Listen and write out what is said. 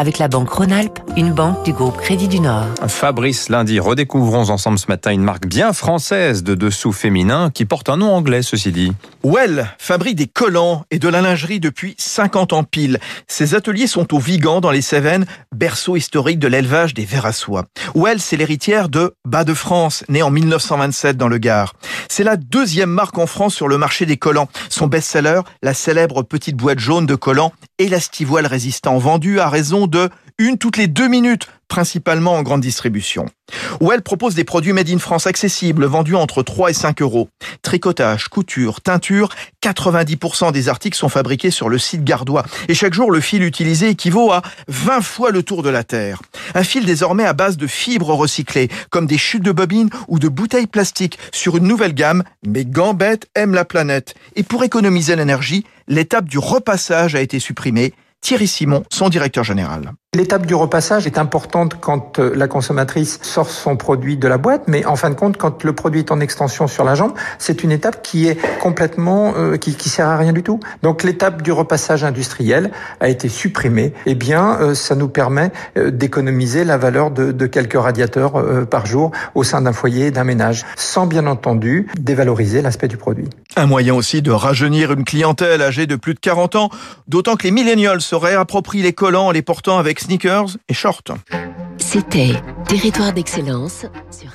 avec la banque Rhône-Alpes, une banque du groupe Crédit du Nord. Fabrice Lundi, redécouvrons ensemble ce matin une marque bien française de dessous féminin qui porte un nom anglais, ceci dit. Well fabrique des collants et de la lingerie depuis 50 ans pile. Ses ateliers sont au Vigan dans les Cévennes, berceau historique de l'élevage des vers à soie. Well, c'est l'héritière de Bas de France, né en 1927 dans le Gard. C'est la deuxième marque en France sur le marché des collants. Son best-seller, la célèbre petite boîte jaune de collants élastivoile résistant, vendue à raison de une toutes les deux minutes, principalement en grande distribution. Où elle propose des produits made in France accessibles, vendus entre 3 et 5 euros. Tricotage, couture, teinture, 90% des articles sont fabriqués sur le site gardois. Et chaque jour, le fil utilisé équivaut à 20 fois le tour de la Terre. Un fil désormais à base de fibres recyclées, comme des chutes de bobines ou de bouteilles plastiques, sur une nouvelle gamme, mais Gambette aime la planète. Et pour économiser l'énergie, l'étape du repassage a été supprimée. Thierry Simon, son directeur général. L'étape du repassage est importante quand euh, la consommatrice sort son produit de la boîte, mais en fin de compte, quand le produit est en extension sur la jambe, c'est une étape qui est complètement, euh, qui, qui sert à rien du tout. Donc l'étape du repassage industriel a été supprimée. Eh bien, euh, ça nous permet d'économiser la valeur de, de quelques radiateurs par jour au sein d'un foyer, d'un ménage, sans bien entendu dévaloriser l'aspect du produit. Un moyen aussi de rajeunir une clientèle âgée de plus de 40 ans, d'autant que les millennials se réapproprient les collants en les portant avec sneakers et shorts. C'était Territoire d'excellence sur